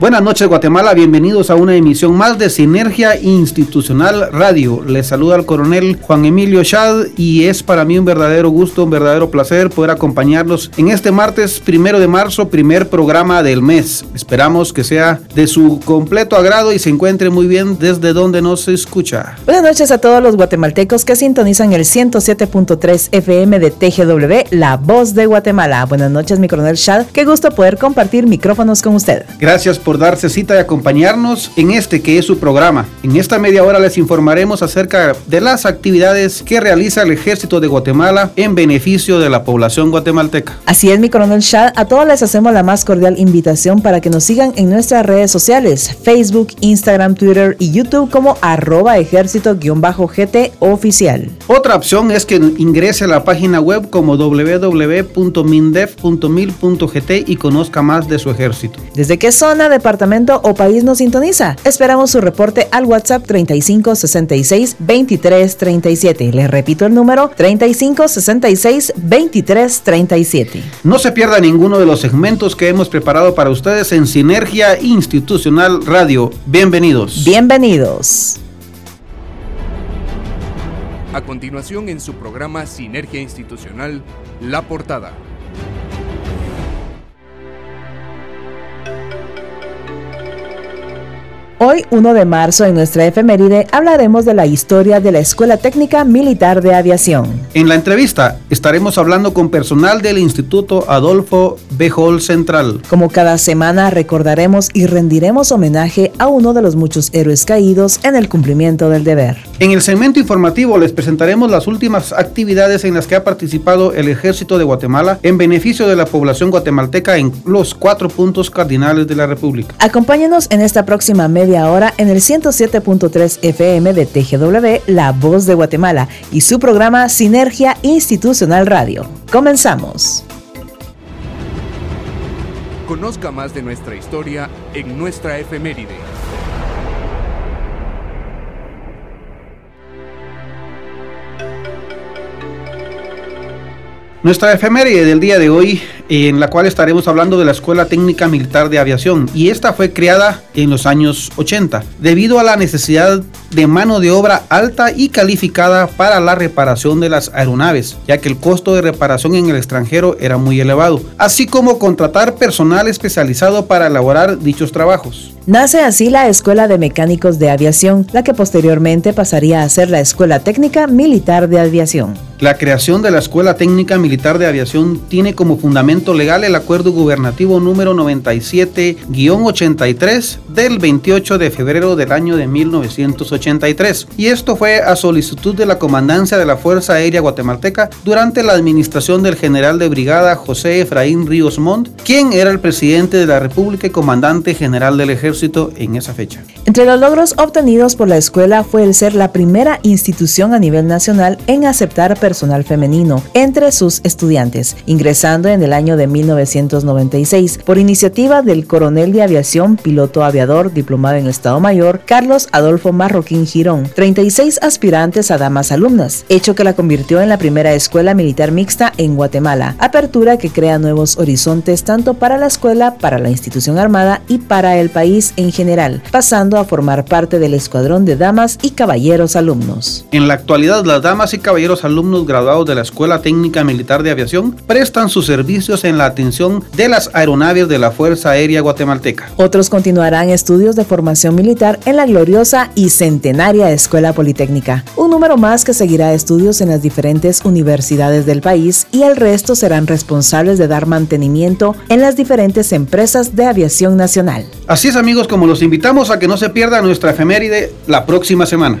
Buenas noches Guatemala, bienvenidos a una emisión más de Sinergia Institucional Radio. Les saluda el coronel Juan Emilio Schad y es para mí un verdadero gusto, un verdadero placer poder acompañarlos en este martes primero de marzo, primer programa del mes. Esperamos que sea de su completo agrado y se encuentre muy bien desde donde nos escucha. Buenas noches a todos los guatemaltecos que sintonizan el 107.3 FM de TGW, La Voz de Guatemala. Buenas noches mi coronel Schad, qué gusto poder compartir micrófonos con usted. Gracias por por darse cita y acompañarnos en este que es su programa. En esta media hora les informaremos acerca de las actividades que realiza el Ejército de Guatemala en beneficio de la población guatemalteca. Así es, mi coronel Shad. A todos les hacemos la más cordial invitación para que nos sigan en nuestras redes sociales, Facebook, Instagram, Twitter y YouTube como arroba ejército-gt oficial. Otra opción es que ingrese a la página web como www.mindef.mil.gt y conozca más de su ejército. ¿Desde qué zona de departamento o país nos sintoniza. Esperamos su reporte al WhatsApp 3566 2337. Les repito el número 3566 2337. No se pierda ninguno de los segmentos que hemos preparado para ustedes en Sinergia Institucional Radio. Bienvenidos. Bienvenidos. A continuación en su programa Sinergia Institucional, La Portada. Hoy, 1 de marzo, en nuestra efeméride, hablaremos de la historia de la Escuela Técnica Militar de Aviación. En la entrevista estaremos hablando con personal del Instituto Adolfo Bejol Central. Como cada semana, recordaremos y rendiremos homenaje a uno de los muchos héroes caídos en el cumplimiento del deber. En el segmento informativo les presentaremos las últimas actividades en las que ha participado el Ejército de Guatemala en beneficio de la población guatemalteca en los cuatro puntos cardinales de la República. Acompáñenos en esta próxima media ahora en el 107.3 FM de TGW, La Voz de Guatemala, y su programa Sinergia Institucional Radio. Comenzamos. Conozca más de nuestra historia en nuestra efeméride. Nuestra efeméride del día de hoy, en la cual estaremos hablando de la Escuela Técnica Militar de Aviación, y esta fue creada en los años 80, debido a la necesidad de mano de obra alta y calificada para la reparación de las aeronaves, ya que el costo de reparación en el extranjero era muy elevado, así como contratar personal especializado para elaborar dichos trabajos. Nace así la Escuela de Mecánicos de Aviación, la que posteriormente pasaría a ser la Escuela Técnica Militar de Aviación. La creación de la Escuela Técnica Militar de Aviación tiene como fundamento legal el acuerdo gubernativo número 97-83 del 28 de febrero del año de 1983. Y esto fue a solicitud de la Comandancia de la Fuerza Aérea Guatemalteca durante la administración del general de brigada José Efraín Ríos Montt, quien era el presidente de la República y comandante general del ejército en esa fecha. Entre los logros obtenidos por la escuela fue el ser la primera institución a nivel nacional en aceptar personal femenino entre sus estudiantes, ingresando en el año de 1996 por iniciativa del coronel de aviación, piloto aviador, diplomado en Estado Mayor, Carlos Adolfo Marroquín Girón, 36 aspirantes a damas alumnas, hecho que la convirtió en la primera escuela militar mixta en Guatemala, apertura que crea nuevos horizontes tanto para la escuela, para la institución armada y para el país en general, pasando a formar parte del escuadrón de damas y caballeros alumnos. En la actualidad, las damas y caballeros alumnos graduados de la Escuela Técnica Militar de Aviación prestan sus servicios en la atención de las aeronaves de la Fuerza Aérea Guatemalteca. Otros continuarán estudios de formación militar en la gloriosa y centenaria Escuela Politécnica, un número más que seguirá estudios en las diferentes universidades del país y el resto serán responsables de dar mantenimiento en las diferentes empresas de aviación nacional. Así es amigos, como los invitamos a que no se pierda nuestra efeméride la próxima semana.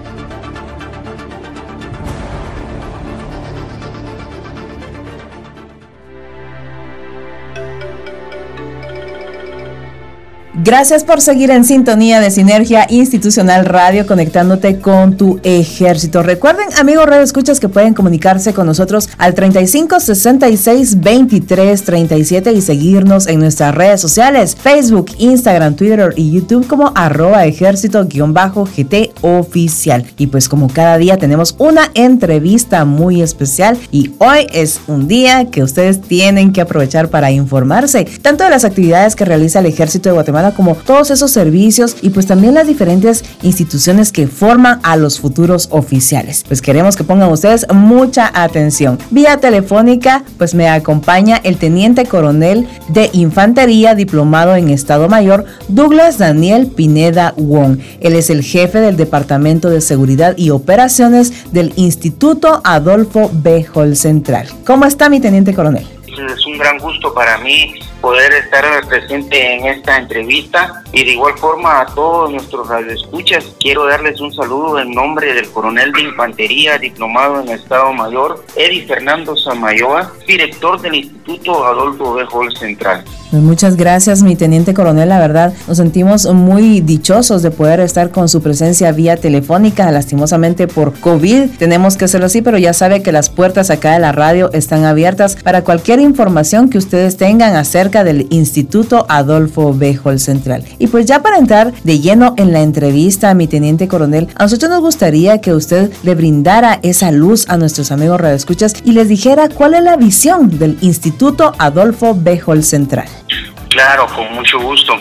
Gracias por seguir en sintonía de Sinergia Institucional Radio, conectándote con tu ejército. Recuerden, amigos Radio Escuchas, que pueden comunicarse con nosotros al 35 66 23 37 y seguirnos en nuestras redes sociales: Facebook, Instagram, Twitter y YouTube como arroba ejército-gt oficial. Y pues, como cada día, tenemos una entrevista muy especial y hoy es un día que ustedes tienen que aprovechar para informarse tanto de las actividades que realiza el Ejército de Guatemala como todos esos servicios y pues también las diferentes instituciones que forman a los futuros oficiales. Pues queremos que pongan ustedes mucha atención. Vía telefónica, pues me acompaña el teniente coronel de infantería diplomado en Estado Mayor, Douglas Daniel Pineda Wong. Él es el jefe del Departamento de Seguridad y Operaciones del Instituto Adolfo B. Hall Central. ¿Cómo está mi teniente coronel? Es un gran gusto para mí poder estar presente en esta entrevista y de igual forma a todos nuestros radioescuchas quiero darles un saludo en nombre del coronel de infantería diplomado en Estado Mayor Eddie Fernando Samayoa, director del Instituto Adolfo B. Hall Central. Pues muchas gracias, mi teniente coronel. La verdad, nos sentimos muy dichosos de poder estar con su presencia vía telefónica. Lastimosamente por COVID tenemos que hacerlo así, pero ya sabe que las puertas acá de la radio están abiertas para cualquier información que ustedes tengan acerca del Instituto Adolfo B. Hall Central. Y pues ya para entrar de lleno en la entrevista, mi teniente coronel, a nosotros nos gustaría que usted le brindara esa luz a nuestros amigos radioescuchas y les dijera cuál es la visión del Instituto Adolfo B. Hall Central. Claro, con mucho gusto.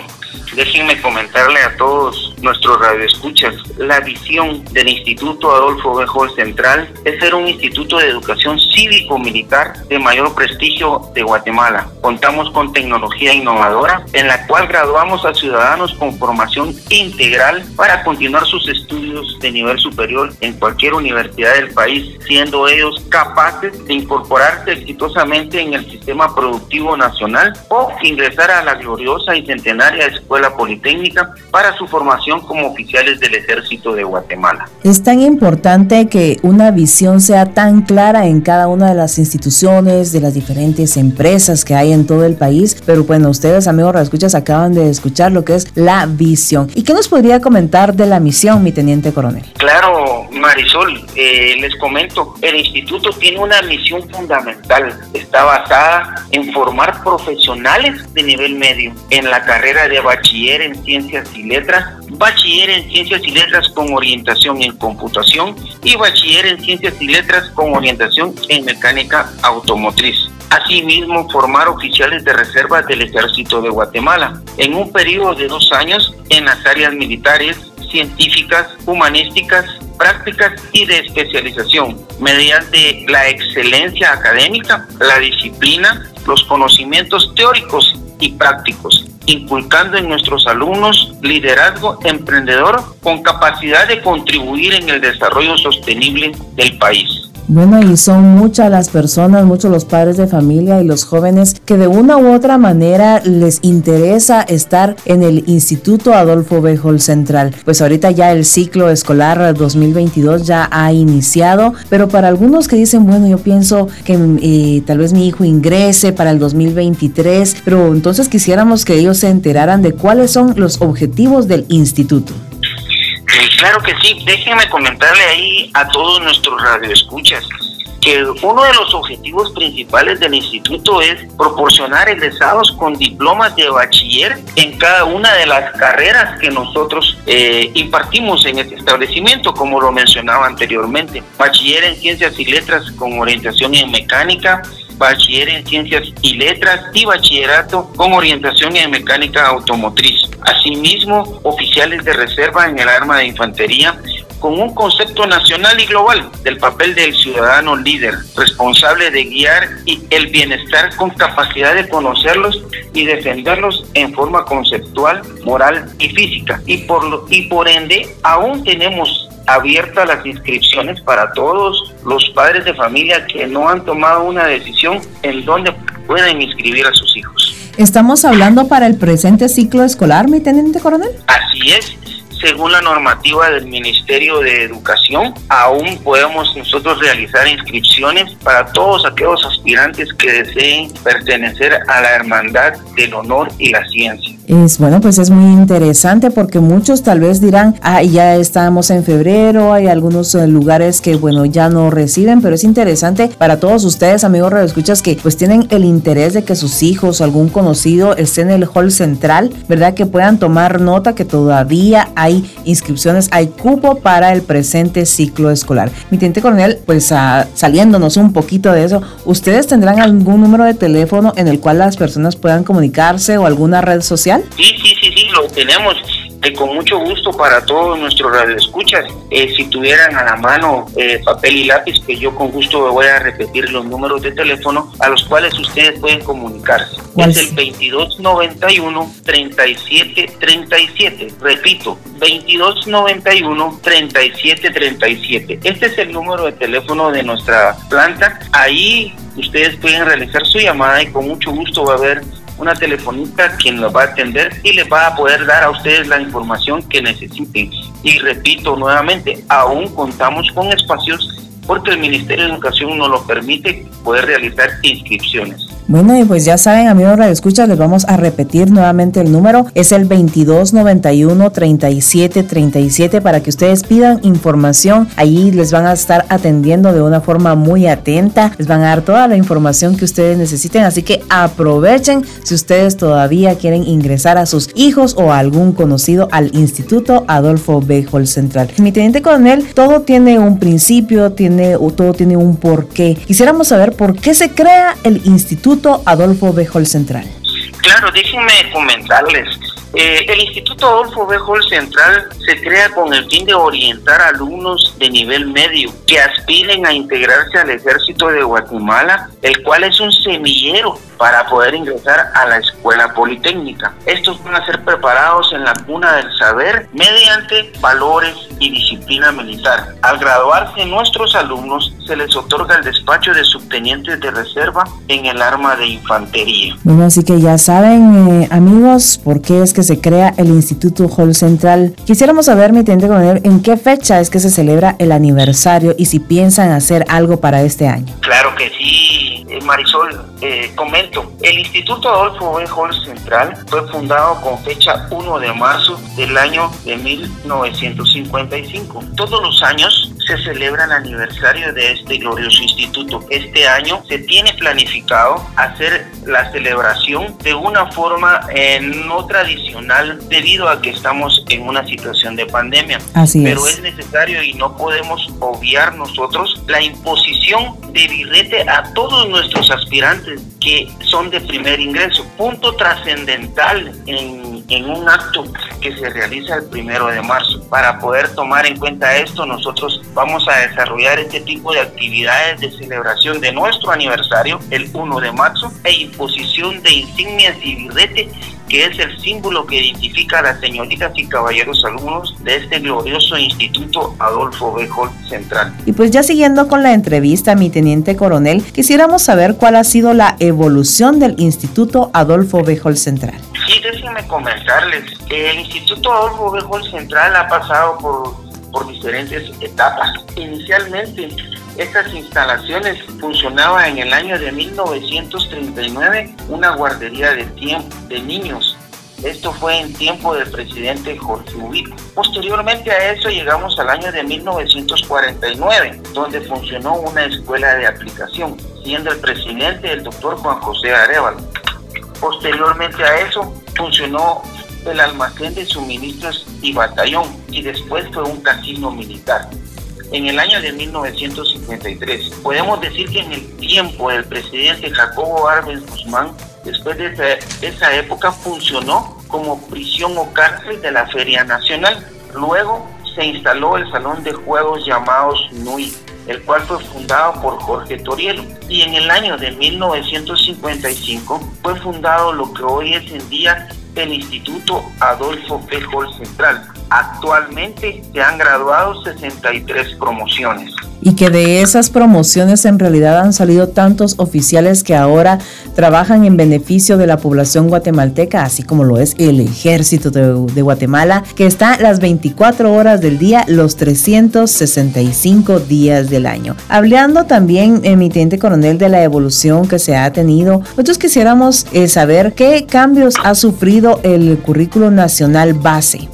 Déjenme comentarle a todos nuestros radioescuchas, la visión del Instituto Adolfo B. Central es ser un instituto de educación cívico-militar de mayor prestigio de Guatemala. Contamos con tecnología innovadora en la cual graduamos a ciudadanos con formación integral para continuar sus estudios de nivel superior en cualquier universidad del país, siendo ellos capaces de incorporarse exitosamente en el sistema productivo nacional o ingresar a la gloriosa y centenaria escuela la Politécnica para su formación como oficiales del Ejército de Guatemala. Es tan importante que una visión sea tan clara en cada una de las instituciones, de las diferentes empresas que hay en todo el país, pero bueno, ustedes amigos escuchas acaban de escuchar lo que es la visión. ¿Y qué nos podría comentar de la misión, mi teniente coronel? Claro, Marisol, eh, les comento, el instituto tiene una misión fundamental, está basada en formar profesionales de nivel medio en la carrera de bachiller bachiller en ciencias y letras, bachiller en ciencias y letras con orientación en computación y bachiller en ciencias y letras con orientación en mecánica automotriz. Asimismo, formar oficiales de reserva del Ejército de Guatemala en un periodo de dos años en las áreas militares, científicas, humanísticas, prácticas y de especialización, mediante la excelencia académica, la disciplina, los conocimientos teóricos y prácticos, inculcando en nuestros alumnos liderazgo emprendedor con capacidad de contribuir en el desarrollo sostenible del país. Bueno, y son muchas las personas, muchos los padres de familia y los jóvenes que de una u otra manera les interesa estar en el Instituto Adolfo Bejol Central. Pues ahorita ya el ciclo escolar 2022 ya ha iniciado, pero para algunos que dicen, bueno, yo pienso que eh, tal vez mi hijo ingrese para el 2023, pero entonces quisiéramos que ellos se enteraran de cuáles son los objetivos del instituto. Claro que sí, déjenme comentarle ahí a todos nuestros radioescuchas que uno de los objetivos principales del instituto es proporcionar egresados con diplomas de bachiller en cada una de las carreras que nosotros eh, impartimos en este establecimiento, como lo mencionaba anteriormente. Bachiller en ciencias y letras con orientación en mecánica, bachiller en ciencias y letras y bachillerato con orientación en mecánica automotriz. Asimismo, oficiales de reserva en el arma de infantería con un concepto nacional y global del papel del ciudadano líder, responsable de guiar y el bienestar con capacidad de conocerlos y defenderlos en forma conceptual, moral y física. Y por, y por ende, aún tenemos abiertas las inscripciones para todos los padres de familia que no han tomado una decisión en donde pueden inscribir a sus hijos. Estamos hablando para el presente ciclo escolar, mi teniente coronel. Así es según la normativa del Ministerio de Educación, aún podemos nosotros realizar inscripciones para todos aquellos aspirantes que deseen pertenecer a la Hermandad del Honor y la Ciencia. Es bueno, pues es muy interesante porque muchos tal vez dirán, ah, ya estamos en febrero, hay algunos eh, lugares que bueno, ya no reciben, pero es interesante para todos ustedes, amigos escuchas que pues tienen el interés de que sus hijos o algún conocido esté en el hall central, ¿verdad? Que puedan tomar nota que todavía hay inscripciones, hay cupo para el presente ciclo escolar. Mi teniente coronel, pues ah, saliéndonos un poquito de eso, ¿ustedes tendrán algún número de teléfono en el cual las personas puedan comunicarse o alguna red social? Sí, sí, sí, sí, lo tenemos. Eh, con mucho gusto para todos nuestros radioescuchas. Eh, si tuvieran a la mano eh, papel y lápiz, que yo con gusto me voy a repetir los números de teléfono a los cuales ustedes pueden comunicarse. Es el 2291 3737. Repito, 2291 3737. Este es el número de teléfono de nuestra planta. Ahí ustedes pueden realizar su llamada y con mucho gusto va a haber una telefonista quien los va a atender y les va a poder dar a ustedes la información que necesiten. Y repito nuevamente, aún contamos con espacios porque el Ministerio de Educación nos lo permite poder realizar inscripciones. Bueno, y pues ya saben, amigos Radio Escucha, les vamos a repetir nuevamente el número. Es el 2291 3737 para que ustedes pidan información. Ahí les van a estar atendiendo de una forma muy atenta. Les van a dar toda la información que ustedes necesiten. Así que aprovechen si ustedes todavía quieren ingresar a sus hijos o a algún conocido al Instituto Adolfo B. Central. Mi teniente coronel, todo tiene un principio, tiene, todo tiene un porqué. Quisiéramos saber por qué se crea el Instituto Adolfo Bejol Central. Claro, déjenme comentarles. Eh, el Instituto Adolfo Bejol Central se crea con el fin de orientar alumnos de nivel medio que aspiren a integrarse al ejército de Guatemala, el cual es un semillero para poder ingresar a la escuela politécnica. Estos van a ser preparados en la cuna del saber mediante valores y disciplina militar. Al graduarse nuestros alumnos se les otorga el despacho de subtenientes de reserva en el arma de infantería. Bueno, así que ya saben, eh, amigos, por qué es que se crea el Instituto Hall Central. Quisiéramos saber, mi teniente coronel, en qué fecha es que se celebra el aniversario y si piensan hacer algo para este año. Claro que sí, eh, Marisol, eh, comento, el Instituto Adolfo B. Hall Central fue fundado con fecha 1 de marzo del año de 1955. Todos los años se celebra el aniversario de este glorioso instituto. Este año se tiene planificado hacer la celebración de una forma eh, no tradicional debido a que estamos en una situación de pandemia. Así Pero es necesario y no podemos obviar nosotros la imposición de birrete a todos nuestros aspirantes que son de primer ingreso. Punto trascendental en, en, un acto que se realiza el primero de marzo. Para poder tomar en cuenta esto, nosotros vamos a desarrollar este tipo de actividades de celebración de nuestro aniversario el 1 de marzo e imposición de insignias y birrete que es el símbolo que identifica a las señoritas y caballeros alumnos de este glorioso Instituto Adolfo B. Central. Y pues ya siguiendo con la entrevista, mi teniente coronel, quisiéramos saber cuál ha sido la evolución del Instituto Adolfo B. Central. Sí, déjenme comentarles. El Instituto Adolfo B. Central ha pasado por, por diferentes etapas. Inicialmente, estas instalaciones funcionaban en el año de 1939 una guardería de, tiempo, de niños. Esto fue en tiempo del presidente Jorge Ubico. Posteriormente a eso llegamos al año de 1949, donde funcionó una escuela de aplicación, siendo el presidente el doctor Juan José Arevalo. Posteriormente a eso funcionó el almacén de suministros y batallón y después fue un casino militar en el año de 1953. Podemos decir que en el tiempo del presidente Jacobo Arbenz Guzmán, después de esa, época, funcionó como prisión o cárcel de la Feria Nacional. Luego se instaló el salón de juegos llamados NUI, el cual fue fundado por Jorge Torielo. Y en el año de 1955 fue fundado lo que hoy es en día el Instituto Adolfo P. Central, Actualmente se han graduado 63 promociones y que de esas promociones en realidad han salido tantos oficiales que ahora trabajan en beneficio de la población guatemalteca, así como lo es el ejército de, Guatemala, que está las 24 horas del día, los 365 días del año. Hablando también, emitente coronel, de la evolución que se ha tenido, nosotros quisiéramos eh, saber qué cambios ha sufrido el currículo nacional base.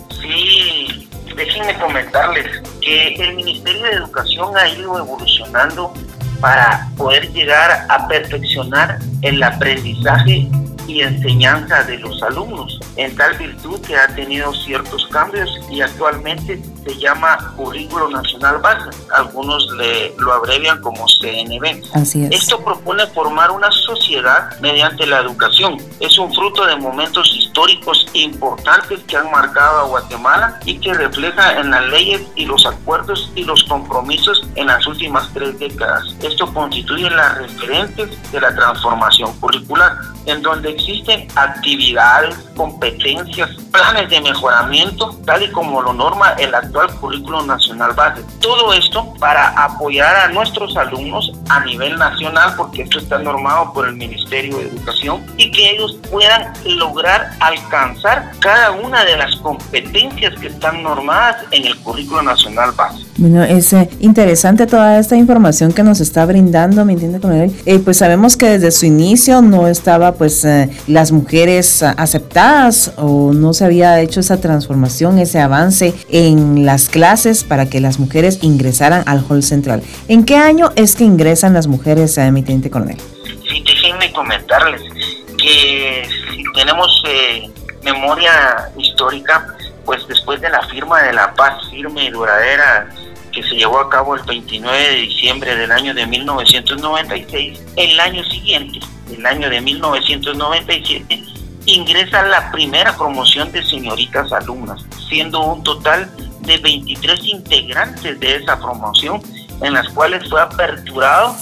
Que el Ministerio de Educación ha ido evolucionando para poder llegar a perfeccionar el aprendizaje y enseñanza de los alumnos, en tal virtud que ha tenido ciertos cambios y actualmente se llama Currículo Nacional Base, algunos le, lo abrevian como CNB. Así es. Esto propone formar una sociedad mediante la educación. Es un fruto de momentos históricos importantes que han marcado a Guatemala y que refleja en las leyes y los acuerdos y los compromisos en las últimas tres décadas. Esto constituye las referentes de la transformación curricular, en donde existen actividades, competencias, planes de mejoramiento, tal y como lo norma el actual currículo nacional base. Todo esto para apoyar a nuestros alumnos a nivel nacional, porque esto está normado por el Ministerio de Educación, y que ellos puedan lograr alcanzar cada una de las competencias que están normadas en el currículo nacional base. Bueno, es eh, interesante toda esta información que nos está brindando, ¿me entiende con él? Eh, pues sabemos que desde su inicio no estaba pues eh, las mujeres aceptadas o no se había hecho esa transformación, ese avance en las clases para que las mujeres ingresaran al hall central. ¿En qué año es que ingresan las mujeres, a mi teniente coronel? Sí, déjenme comentarles que si tenemos memoria histórica, pues después de la firma de la paz firme y duradera que se llevó a cabo el 29 de diciembre del año de 1996, el año siguiente, el año de 1997, ingresa la primera promoción de señoritas alumnas, siendo un total de 23 integrantes de esa promoción, en las cuales fue aperturado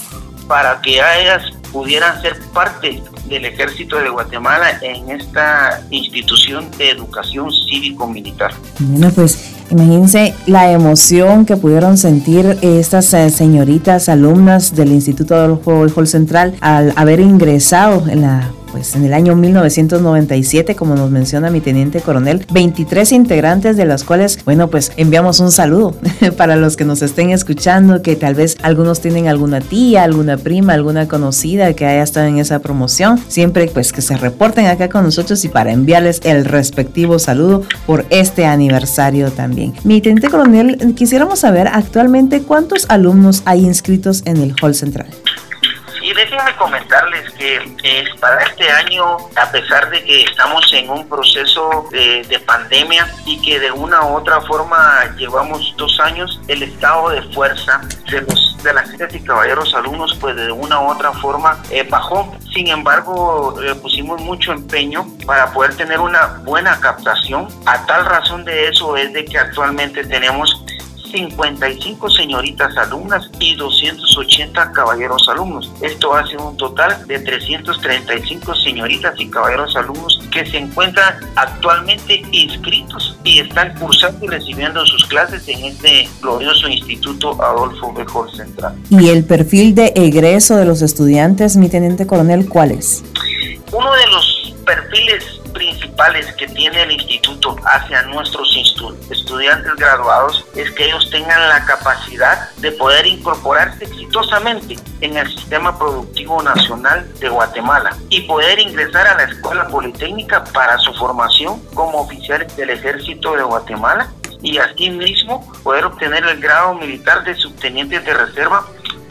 para que ellas pudieran ser parte del ejército de Guatemala en esta institución de educación cívico-militar. Bueno, pues Imagínense la emoción que pudieron sentir estas eh, señoritas alumnas del Instituto Adolfo Hall Central al haber ingresado en la pues en el año 1997, como nos menciona mi teniente coronel, 23 integrantes de las cuales, bueno, pues enviamos un saludo para los que nos estén escuchando, que tal vez algunos tienen alguna tía, alguna prima, alguna conocida que haya estado en esa promoción, siempre pues que se reporten acá con nosotros y para enviarles el respectivo saludo por este aniversario también. Mi teniente coronel, quisiéramos saber actualmente cuántos alumnos hay inscritos en el hall central. Y déjenme comentarles que es para este año, a pesar de que estamos en un proceso de, pandemia y que de una u otra forma llevamos dos años, el estado de fuerza de los de las y caballeros alumnos, pues de una u otra forma eh, bajó. Sin embargo, le pusimos mucho empeño para poder tener una buena captación. A tal razón de eso es de que actualmente tenemos 55 señoritas alumnas y 280 caballeros alumnos. Esto hace un total de 335 señoritas y caballeros alumnos que se encuentran actualmente inscritos y están cursando y recibiendo sus clases en este glorioso Instituto Adolfo Mejor Central. ¿Y el perfil de egreso de los estudiantes, mi teniente coronel, cuál es? Uno de los perfiles principales que tiene el instituto hacia nuestros estudiantes graduados es que ellos tengan la capacidad de poder incorporarse exitosamente en el sistema productivo nacional de Guatemala y poder ingresar a la escuela politécnica para su formación como oficiales del ejército de Guatemala y asimismo poder obtener el grado militar de subteniente de reserva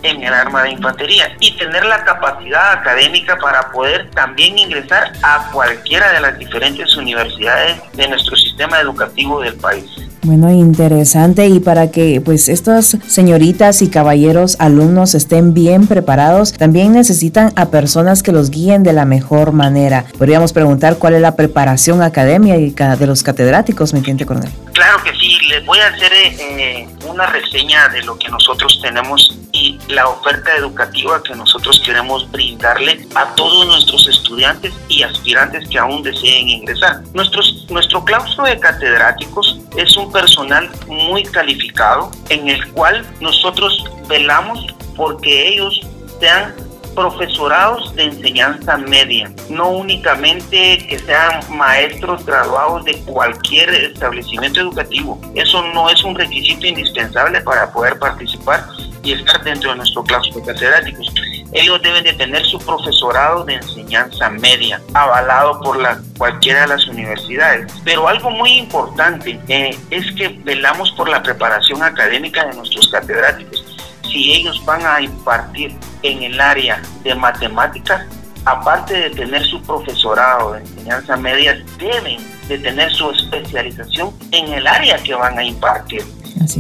en el arma de infantería y tener la capacidad académica para poder también ingresar a cualquiera de las diferentes universidades de nuestro sistema educativo del país. Bueno, interesante y para que pues estas señoritas y caballeros alumnos estén bien preparados, también necesitan a personas que los guíen de la mejor manera. Podríamos preguntar cuál es la preparación académica de los catedráticos, mi teniente coronel. Claro que sí, les voy a hacer eh, una reseña de lo que nosotros tenemos y la oferta educativa que nosotros queremos brindarle a todos nuestros estudiantes y aspirantes que aún deseen ingresar. Nuestros, nuestro claustro de catedráticos es un personal muy calificado en el cual nosotros velamos porque ellos sean profesorados de enseñanza media, no únicamente que sean maestros graduados de cualquier establecimiento educativo. Eso no es un requisito indispensable para poder participar y estar dentro de nuestro claustro catedráticos. Ellos deben de tener su profesorado de enseñanza media, avalado por la, cualquiera de las universidades. Pero algo muy importante eh, es que velamos por la preparación académica de nuestros catedráticos si ellos van a impartir en el área de matemáticas, aparte de tener su profesorado de enseñanza media, deben de tener su especialización en el área que van a impartir.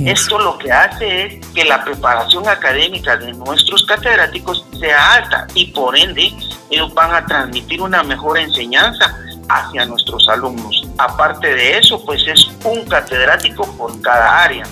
Esto lo que hace es que la preparación académica de nuestros catedráticos sea alta y por ende ellos van a transmitir una mejor enseñanza hacia nuestros alumnos. Aparte de eso, pues es un catedrático por cada área.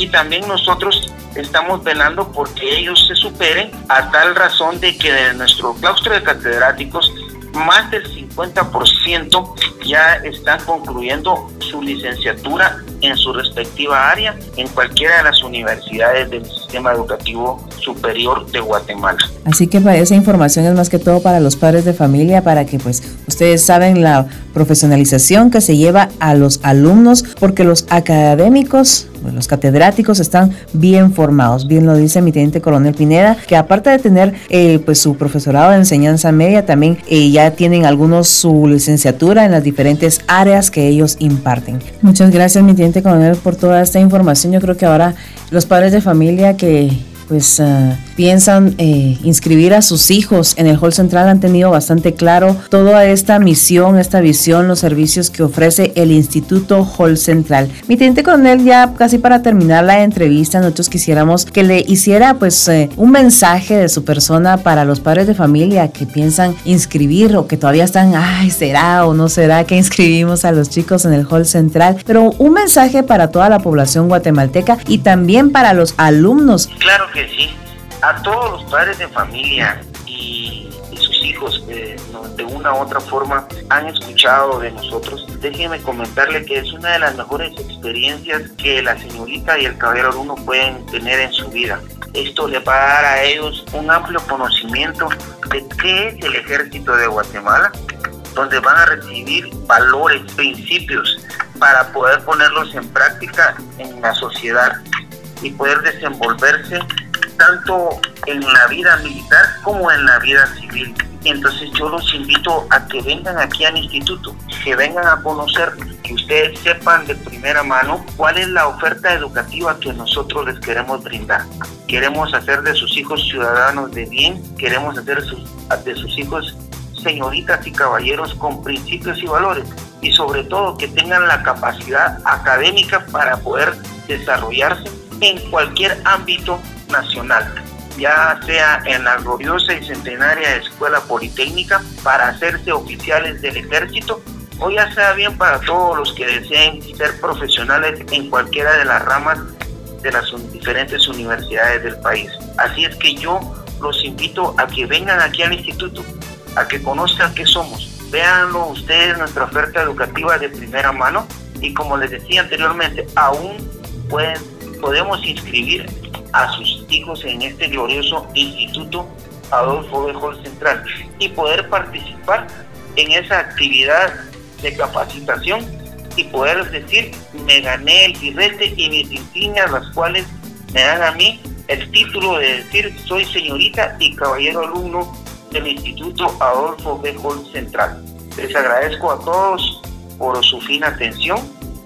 Y también nosotros estamos velando porque ellos se superen a tal razón de que de nuestro claustro de catedráticos más del 50% ya están concluyendo su licenciatura en su respectiva área en cualquiera de las universidades del sistema educativo superior de Guatemala. Así que esa información es más que todo para los padres de familia, para que pues ustedes saben la profesionalización que se lleva a los alumnos, porque los académicos los catedráticos están bien formados, bien lo dice mi teniente coronel Pineda, que aparte de tener eh, pues su profesorado de enseñanza media, también eh, ya tienen algunos su licenciatura en las diferentes áreas que ellos imparten. Muchas gracias mi teniente coronel por toda esta información. Yo creo que ahora los padres de familia que pues ah, piensan eh, inscribir a sus hijos en el Hall Central han tenido bastante claro toda esta misión, esta visión, los servicios que ofrece el Instituto Hall Central. Mi teniente coronel, ya casi para terminar la entrevista, nosotros quisiéramos que le hiciera pues eh, un mensaje de su persona para los padres de familia que piensan inscribir o que todavía están, ay, será o no será que inscribimos a los chicos en el Hall Central, pero un mensaje para toda la población guatemalteca y también para los alumnos. Claro que sí. A todos los padres de familia y, sus hijos que de una u otra forma han escuchado de nosotros, déjenme comentarle que es una de las mejores experiencias que la señorita y el caballero uno pueden tener en su vida. Esto le va a dar a ellos un amplio conocimiento de qué es el ejército de Guatemala, donde van a recibir valores, principios para poder ponerlos en práctica en la sociedad y poder desenvolverse tanto en la vida militar como en la vida civil. Entonces yo los invito a que vengan aquí al instituto, que vengan a conocer, que ustedes sepan de primera mano cuál es la oferta educativa que nosotros les queremos brindar. Queremos hacer de sus hijos ciudadanos de bien, queremos hacer de sus hijos señoritas y caballeros con principios y valores y sobre todo que tengan la capacidad académica para poder desarrollarse en cualquier ámbito nacional, ya sea en la gloriosa y centenaria Escuela Politécnica para hacerse oficiales del ejército o ya sea bien para todos los que deseen ser profesionales en cualquiera de las ramas de las diferentes universidades del país. Así es que yo los invito a que vengan aquí al instituto, a que conozcan qué somos. Véanlo ustedes, nuestra oferta educativa de primera mano y como les decía anteriormente, aún pueden, podemos inscribir a sus hijos en este glorioso instituto Adolfo Hall Central y poder participar en esa actividad de capacitación y poder decir, me gané el birrete y mis insignias, las cuales me dan a mí el título de decir, soy señorita y caballero alumno del Instituto Adolfo B. Hall Central. Les agradezco a todos por su fina atención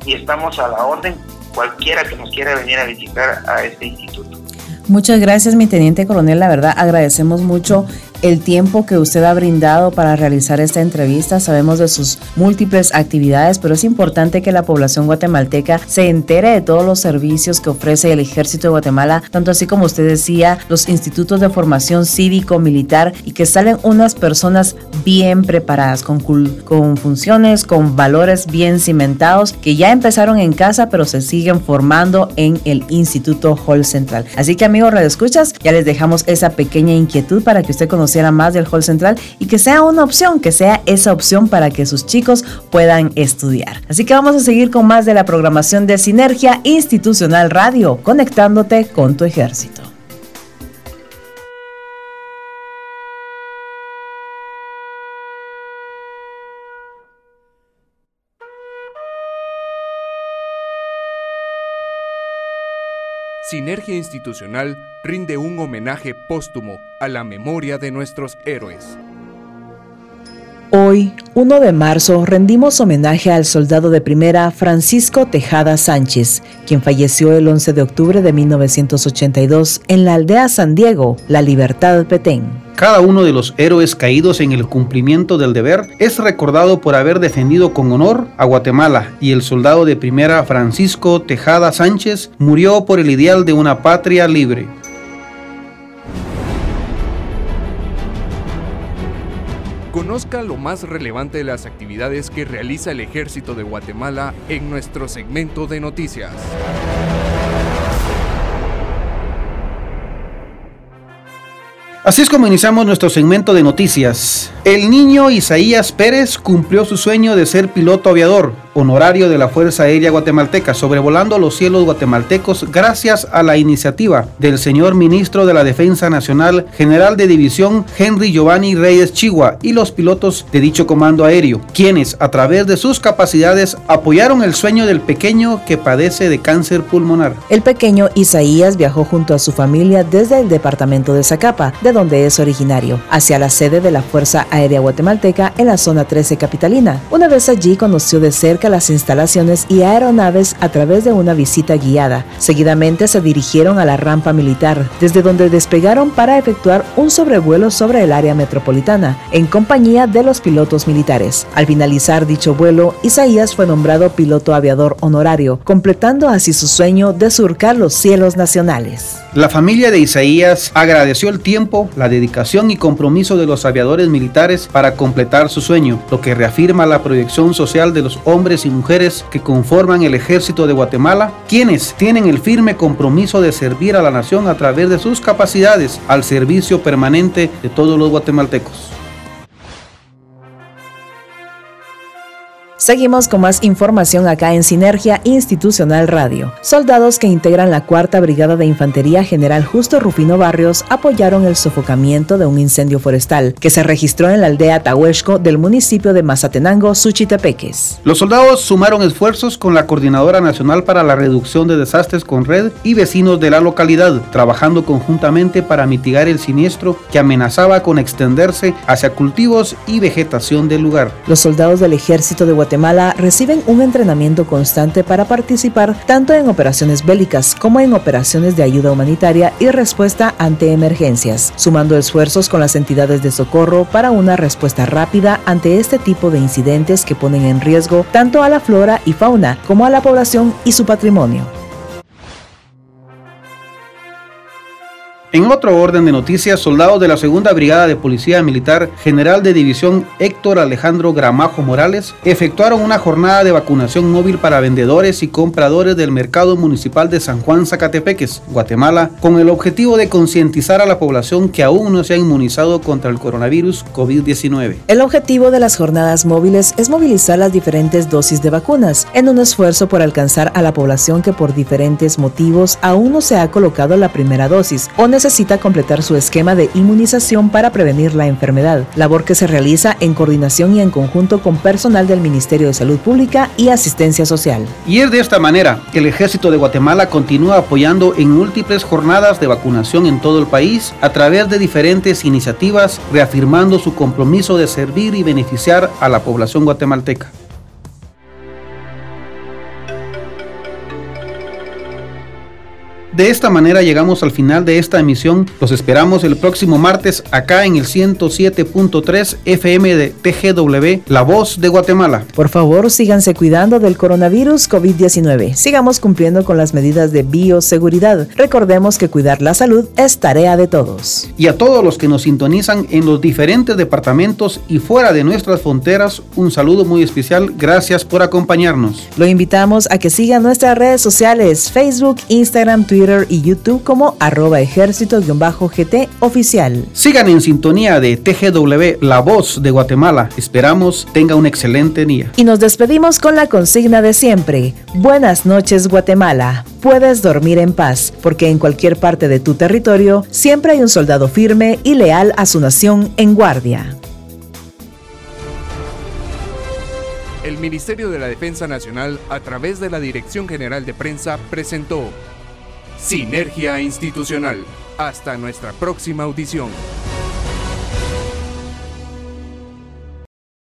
y estamos a la orden cualquiera que nos quiera venir a visitar a este instituto. Muchas gracias, mi teniente coronel. La verdad, agradecemos mucho el tiempo que usted ha brindado para realizar esta entrevista. Sabemos de sus múltiples actividades, pero es importante que la población guatemalteca se entere de todos los servicios que ofrece el Ejército de Guatemala, tanto así como usted decía, los institutos de formación cívico-militar y que salen unas personas bien preparadas, con, con funciones, con valores bien cimentados, que ya empezaron en casa, pero se siguen formando en el Instituto Hall Central. Así que amigos Escuchas, ya les dejamos esa pequeña inquietud para que usted conociera más del Hall Central y que sea una opción, que sea esa opción para que sus chicos puedan estudiar. Así que vamos a seguir con más de la programación de Sinergia Institucional Radio, conectándote con tu ejército. Sinergia Institucional rinde un homenaje póstumo a la memoria de nuestros héroes. Hoy, 1 de marzo, rendimos homenaje al soldado de primera Francisco Tejada Sánchez, quien falleció el 11 de octubre de 1982 en la aldea San Diego, La Libertad Petén. Cada uno de los héroes caídos en el cumplimiento del deber es recordado por haber defendido con honor a Guatemala y el soldado de primera Francisco Tejada Sánchez murió por el ideal de una patria libre. Conozca lo más relevante de las actividades que realiza el Ejército de Guatemala en nuestro segmento de noticias. Así es como iniciamos nuestro segmento de noticias. El niño Isaías Pérez cumplió su sueño de ser piloto aviador honorario de la Fuerza Aérea Guatemalteca, sobrevolando los cielos guatemaltecos gracias a la iniciativa del señor ministro de la Defensa Nacional, general de división Henry Giovanni Reyes Chigua y los pilotos de dicho comando aéreo, quienes a través de sus capacidades apoyaron el sueño del pequeño que padece de cáncer pulmonar. El pequeño Isaías viajó junto a su familia desde el departamento de Zacapa, de donde es originario, hacia la sede de la Fuerza Aérea Guatemalteca en la zona 13 capitalina. Una vez allí conoció de cerca las instalaciones y aeronaves a través de una visita guiada. Seguidamente se dirigieron a la rampa militar, desde donde despegaron para efectuar un sobrevuelo sobre el área metropolitana, en compañía de los pilotos militares. Al finalizar dicho vuelo, Isaías fue nombrado piloto aviador honorario, completando así su sueño de surcar los cielos nacionales. La familia de Isaías agradeció el tiempo, la dedicación y compromiso de los aviadores militares para completar su sueño, lo que reafirma la proyección social de los hombres y mujeres que conforman el ejército de Guatemala, quienes tienen el firme compromiso de servir a la nación a través de sus capacidades al servicio permanente de todos los guatemaltecos. Seguimos con más información acá en Sinergia Institucional Radio. Soldados que integran la Cuarta Brigada de Infantería General Justo Rufino Barrios apoyaron el sofocamiento de un incendio forestal que se registró en la aldea Tahuesco del municipio de Mazatenango, Suchitepeques. Los soldados sumaron esfuerzos con la Coordinadora Nacional para la Reducción de Desastres con Red y vecinos de la localidad, trabajando conjuntamente para mitigar el siniestro que amenazaba con extenderse hacia cultivos y vegetación del lugar. Los soldados del ejército de Guatemala Guatemala reciben un entrenamiento constante para participar tanto en operaciones bélicas como en operaciones de ayuda humanitaria y respuesta ante emergencias, sumando esfuerzos con las entidades de socorro para una respuesta rápida ante este tipo de incidentes que ponen en riesgo tanto a la flora y fauna como a la población y su patrimonio. En otro orden de noticias, soldados de la Segunda Brigada de Policía Militar, general de división Héctor Alejandro Gramajo Morales, efectuaron una jornada de vacunación móvil para vendedores y compradores del mercado municipal de San Juan Zacatepeques, Guatemala, con el objetivo de concientizar a la población que aún no se ha inmunizado contra el coronavirus COVID-19. El objetivo de las jornadas móviles es movilizar las diferentes dosis de vacunas en un esfuerzo por alcanzar a la población que por diferentes motivos aún no se ha colocado la primera dosis o necesita completar su esquema de inmunización para prevenir la enfermedad, labor que se realiza en coordinación y en conjunto con personal del Ministerio de Salud Pública y Asistencia Social. Y es de esta manera que el Ejército de Guatemala continúa apoyando en múltiples jornadas de vacunación en todo el país a través de diferentes iniciativas, reafirmando su compromiso de servir y beneficiar a la población guatemalteca. De esta manera llegamos al final de esta emisión. Los esperamos el próximo martes acá en el 107.3 FM de TGW, La Voz de Guatemala. Por favor, síganse cuidando del coronavirus COVID-19. Sigamos cumpliendo con las medidas de bioseguridad. Recordemos que cuidar la salud es tarea de todos. Y a todos los que nos sintonizan en los diferentes departamentos y fuera de nuestras fronteras, un saludo muy especial. Gracias por acompañarnos. Lo invitamos a que sigan nuestras redes sociales, Facebook, Instagram, Twitter y YouTube como arroba ejército-gt oficial. Sigan en sintonía de TGW, La Voz de Guatemala. Esperamos tenga un excelente día. Y nos despedimos con la consigna de siempre. Buenas noches Guatemala. Puedes dormir en paz, porque en cualquier parte de tu territorio siempre hay un soldado firme y leal a su nación en guardia. El Ministerio de la Defensa Nacional, a través de la Dirección General de Prensa, presentó Sinergia Institucional. Hasta nuestra próxima audición.